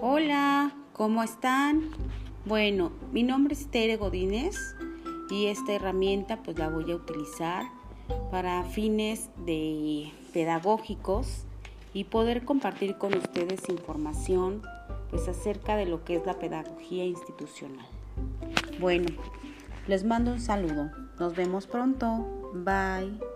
Hola, ¿cómo están? Bueno, mi nombre es Tere Godínez y esta herramienta pues la voy a utilizar para fines de pedagógicos y poder compartir con ustedes información pues acerca de lo que es la pedagogía institucional. Bueno, les mando un saludo. Nos vemos pronto. Bye.